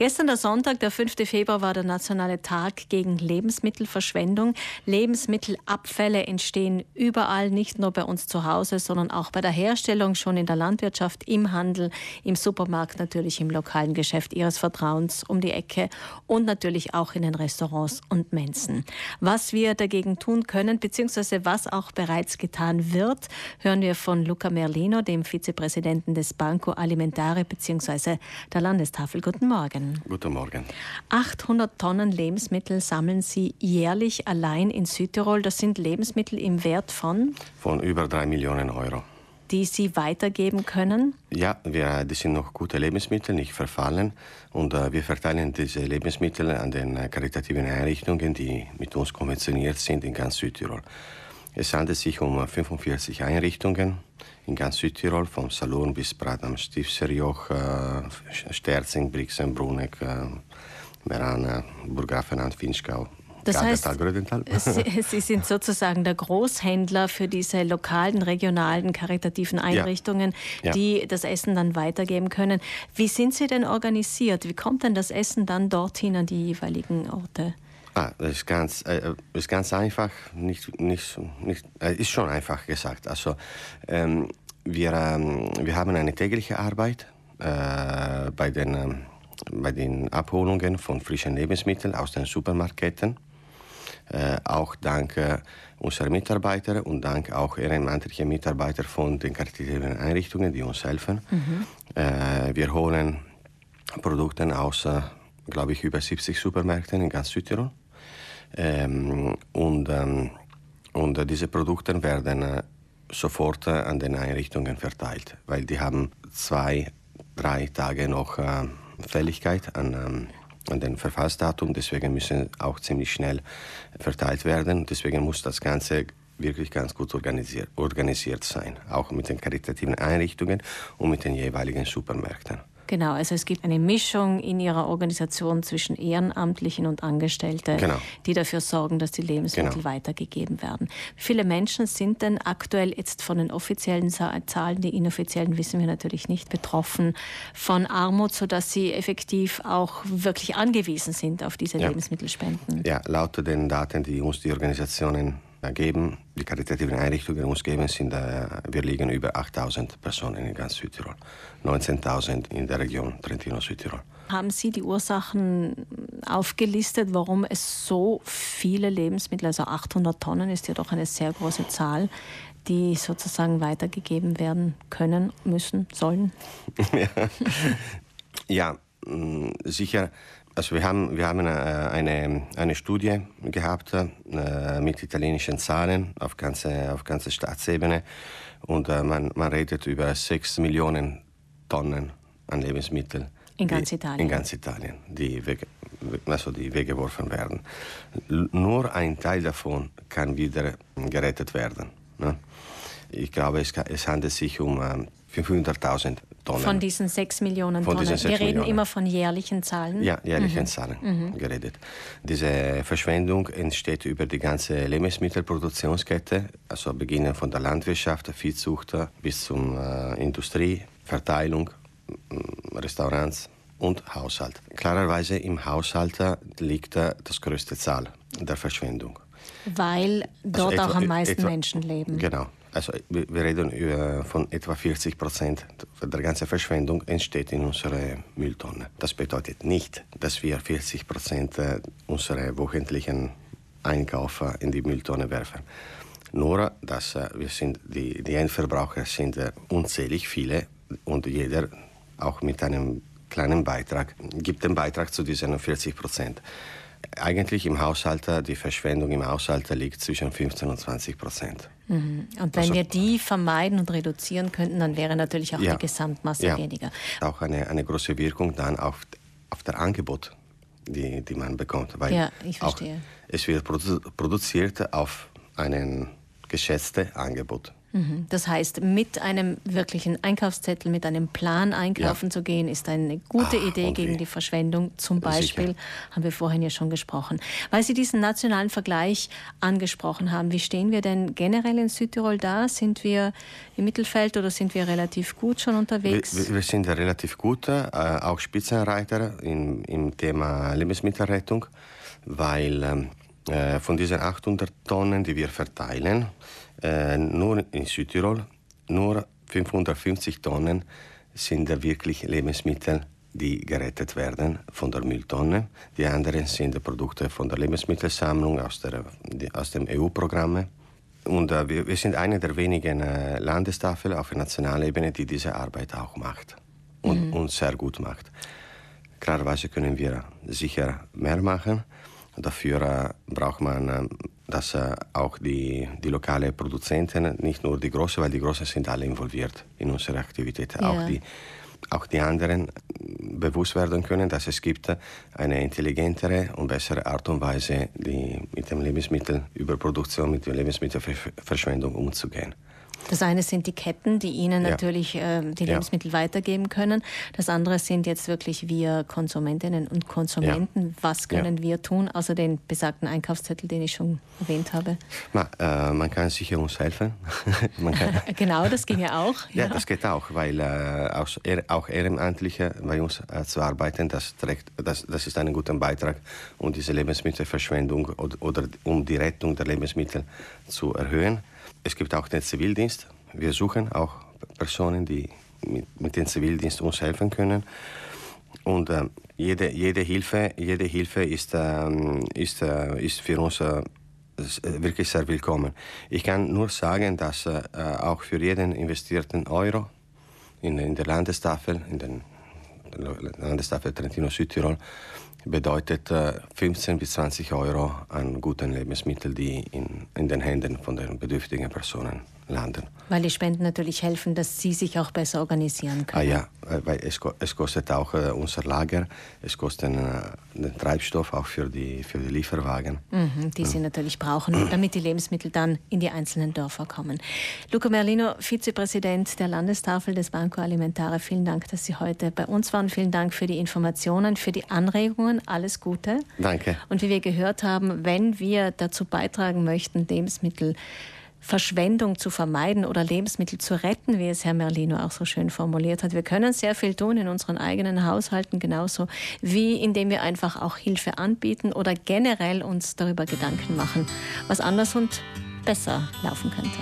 Gestern der Sonntag, der 5. Februar, war der nationale Tag gegen Lebensmittelverschwendung. Lebensmittelabfälle entstehen überall, nicht nur bei uns zu Hause, sondern auch bei der Herstellung, schon in der Landwirtschaft, im Handel, im Supermarkt, natürlich im lokalen Geschäft Ihres Vertrauens um die Ecke und natürlich auch in den Restaurants und Mensen. Was wir dagegen tun können, beziehungsweise was auch bereits getan wird, hören wir von Luca Merlino, dem Vizepräsidenten des Banco Alimentare beziehungsweise der Landestafel. Guten Morgen. Guten Morgen. 800 Tonnen Lebensmittel sammeln Sie jährlich allein in Südtirol. Das sind Lebensmittel im Wert von? Von über drei Millionen Euro. Die Sie weitergeben können? Ja, wir, das sind noch gute Lebensmittel, nicht verfallen. Und äh, wir verteilen diese Lebensmittel an den äh, karitativen Einrichtungen, die mit uns konventioniert sind in ganz Südtirol. Es handelt sich um 45 Einrichtungen in ganz Südtirol, vom Salon bis Prat am Stiftsserjoch, äh, Sterzing, Brixen, Bruneck, äh, Merana, Burggrafenland, Finchgau. Das heißt, Sie, Sie, sind sozusagen der Großhändler für diese lokalen, regionalen, karitativen Einrichtungen, ja. Ja. die das Essen dann weitergeben können. Wie sind Sie denn organisiert? Wie kommt denn das Essen dann dorthin an die jeweiligen Orte? Ah, das ist ganz, äh, ist ganz einfach, nicht, nicht, nicht, äh, ist schon einfach gesagt. Also, ähm, wir, ähm, wir haben eine tägliche Arbeit äh, bei, den, ähm, bei den Abholungen von frischen Lebensmitteln aus den Supermarktketten. Äh, auch dank äh, unserer Mitarbeiter und dank auch ehrenamtlicher Mitarbeiter von den karitativen Einrichtungen, die uns helfen. Mhm. Äh, wir holen Produkte aus, äh, glaube ich, über 70 Supermärkten in ganz Südtirol. Ähm, und, ähm, und diese Produkte werden äh, sofort äh, an den Einrichtungen verteilt, weil die haben zwei, drei Tage noch äh, Fälligkeit an, ähm, an den Verfallsdatum, deswegen müssen auch ziemlich schnell verteilt werden. Deswegen muss das Ganze wirklich ganz gut organisiert, organisiert sein, auch mit den karitativen Einrichtungen und mit den jeweiligen Supermärkten. Genau, also es gibt eine Mischung in Ihrer Organisation zwischen Ehrenamtlichen und Angestellten, genau. die dafür sorgen, dass die Lebensmittel genau. weitergegeben werden. Wie viele Menschen sind denn aktuell jetzt von den offiziellen Zahlen, die inoffiziellen wissen wir natürlich nicht, betroffen von Armut, sodass sie effektiv auch wirklich angewiesen sind auf diese ja. Lebensmittelspenden? Ja, laut den Daten, die uns die Organisationen geben, die karitativen Einrichtungen uns geben, sind, äh, wir liegen über 8000 Personen in ganz Südtirol, 19.000 in der Region Trentino-Südtirol. Haben Sie die Ursachen aufgelistet, warum es so viele Lebensmittel, also 800 Tonnen ist ja doch eine sehr große Zahl, die sozusagen weitergegeben werden können, müssen, sollen? ja, ja sicher also wir haben, wir haben eine, eine, eine Studie gehabt äh, mit italienischen Zahlen auf ganze, auf ganze Staatsebene und äh, man, man redet über 6 Millionen Tonnen an Lebensmitteln. In ganz Italien? In ganz Italien, die, weg, also die weggeworfen werden. Nur ein Teil davon kann wieder gerettet werden. Ne? Ich glaube, es, es handelt sich um äh, 500.000 Tonnen. Von diesen 6 Millionen von Tonnen. Diesen 6 Wir reden Millionen. immer von jährlichen Zahlen. Ja, jährlichen mhm. Zahlen mhm. geredet. Diese Verschwendung entsteht über die ganze Lebensmittelproduktionskette, also beginnen von der Landwirtschaft, der Viehzucht bis zur äh, Industrie, Verteilung, mm, Restaurants und Haushalt. Klarerweise im Haushalt liegt das größte Zahl der Verschwendung. Weil dort also etwa, auch am meisten etwa, Menschen leben. Genau. Also wir reden über, von etwa 40 Prozent der ganzen Verschwendung entsteht in unserer Mülltonne. Das bedeutet nicht, dass wir 40 Prozent äh, unserer wöchentlichen Einkaufe in die Mülltonne werfen. Nur, dass äh, wir sind, die, die Endverbraucher sind äh, unzählig viele und jeder auch mit einem kleinen Beitrag gibt den Beitrag zu diesen 40 Prozent. Eigentlich im Haushalt, die Verschwendung im Haushalt liegt zwischen 15 und 20 Prozent. Mhm. Und wenn also, wir die vermeiden und reduzieren könnten, dann wäre natürlich auch ja, die Gesamtmasse ja. weniger. Auch eine, eine große Wirkung dann auf, auf das Angebot, die, die man bekommt. Weil ja, ich verstehe. es wird produ produziert auf ein geschätztes Angebot. Mhm. Das heißt, mit einem wirklichen Einkaufszettel, mit einem Plan einkaufen ja. zu gehen, ist eine gute Ach, Idee gegen die Verschwendung. Zum Beispiel Sicher. haben wir vorhin ja schon gesprochen. Weil Sie diesen nationalen Vergleich angesprochen haben, wie stehen wir denn generell in Südtirol da? Sind wir im Mittelfeld oder sind wir relativ gut schon unterwegs? Wir, wir sind relativ gut, äh, auch Spitzenreiter im, im Thema Lebensmittelrettung, weil ähm, äh, von diesen 800 Tonnen, die wir verteilen, äh, nur in Südtirol, nur 550 Tonnen sind wirklich Lebensmittel, die gerettet werden von der Mülltonne. Die anderen sind Produkte von der Lebensmittelsammlung aus, der, aus dem EU-Programm. Und äh, wir, wir, sind eine der wenigen äh, Landestafeln auf der nationalen Ebene, die diese Arbeit auch macht und, mhm. und sehr gut macht. Klarerweise können wir sicher mehr machen. Dafür äh, braucht man, äh, dass äh, auch die, die lokalen Produzenten, nicht nur die Großen, weil die Großen sind alle involviert in unsere Aktivitäten, ja. auch, die, auch die anderen bewusst werden können, dass es gibt eine intelligentere und bessere Art und Weise, die mit dem Lebensmittelüberproduktion, mit der Lebensmittelverschwendung umzugehen. Das eine sind die Ketten, die Ihnen ja. natürlich äh, die Lebensmittel ja. weitergeben können. Das andere sind jetzt wirklich wir Konsumentinnen und Konsumenten. Ja. Was können wir tun, außer den besagten Einkaufszettel, den ich schon erwähnt habe? Ma, äh, man kann sicher uns helfen. genau, das ging ja auch. Ja, das geht auch, weil äh, auch, auch Ehrenamtliche bei uns äh, zu arbeiten, das, trägt, das, das ist ein guter Beitrag, um diese Lebensmittelverschwendung oder, oder um die Rettung der Lebensmittel zu erhöhen. Es gibt auch den Zivildienst. Wir suchen auch Personen, die mit, mit dem Zivildienst uns helfen können. Und äh, jede, jede, Hilfe, jede Hilfe ist, äh, ist, äh, ist für uns äh, wirklich sehr willkommen. Ich kann nur sagen, dass äh, auch für jeden investierten Euro in, in der Landestafel, in den Landestafel Trentino-Südtirol, bedeutet 15 äh, bis 20 Euro an guten Lebensmitteln, die in, in den Händen von den bedürftigen Personen landen. Weil die Spenden natürlich helfen, dass Sie sich auch besser organisieren können. Ah ja, weil es, es kostet auch äh, unser Lager, es kostet äh, den Treibstoff auch für die, für die Lieferwagen. Mhm, die ja. Sie natürlich brauchen, damit die Lebensmittel dann in die einzelnen Dörfer kommen. Luca Merlino, Vizepräsident der Landestafel des Banco Alimentare, vielen Dank, dass Sie heute bei uns waren. Vielen Dank für die Informationen, für die Anregungen. Alles Gute. Danke. Und wie wir gehört haben, wenn wir dazu beitragen möchten, Lebensmittel Verschwendung zu vermeiden oder Lebensmittel zu retten, wie es Herr Merlino auch so schön formuliert hat. Wir können sehr viel tun in unseren eigenen Haushalten, genauso wie indem wir einfach auch Hilfe anbieten oder generell uns darüber Gedanken machen, was anders und besser laufen könnte.